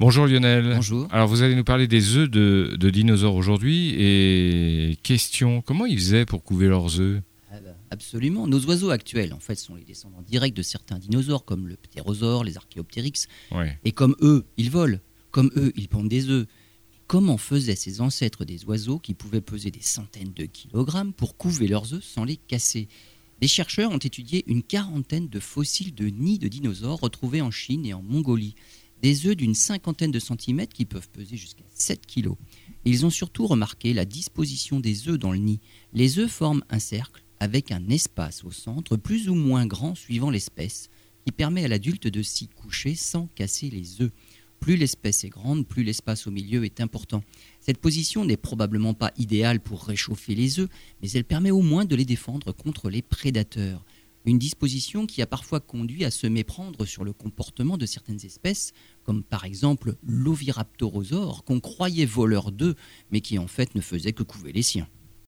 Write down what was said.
Bonjour Lionel. Bonjour. Alors vous allez nous parler des œufs de, de dinosaures aujourd'hui et question, comment ils faisaient pour couver leurs œufs? Absolument. Nos oiseaux actuels, en fait, sont les descendants directs de certains dinosaures, comme le ptérosaure, les archéoptérix. Ouais. Et comme eux, ils volent. Comme eux, ils pondent des œufs. Comment faisaient ces ancêtres des oiseaux qui pouvaient peser des centaines de kilogrammes pour couver leurs œufs sans les casser? Des chercheurs ont étudié une quarantaine de fossiles de nids de dinosaures retrouvés en Chine et en Mongolie. Des œufs d'une cinquantaine de centimètres qui peuvent peser jusqu'à 7 kilos. Ils ont surtout remarqué la disposition des œufs dans le nid. Les œufs forment un cercle avec un espace au centre plus ou moins grand suivant l'espèce, qui permet à l'adulte de s'y coucher sans casser les œufs. Plus l'espèce est grande, plus l'espace au milieu est important. Cette position n'est probablement pas idéale pour réchauffer les œufs, mais elle permet au moins de les défendre contre les prédateurs. Une disposition qui a parfois conduit à se méprendre sur le comportement de certaines espèces, comme par exemple l'oviraptorosaure, qu'on croyait voleur d'œufs, mais qui en fait ne faisait que couver les siens.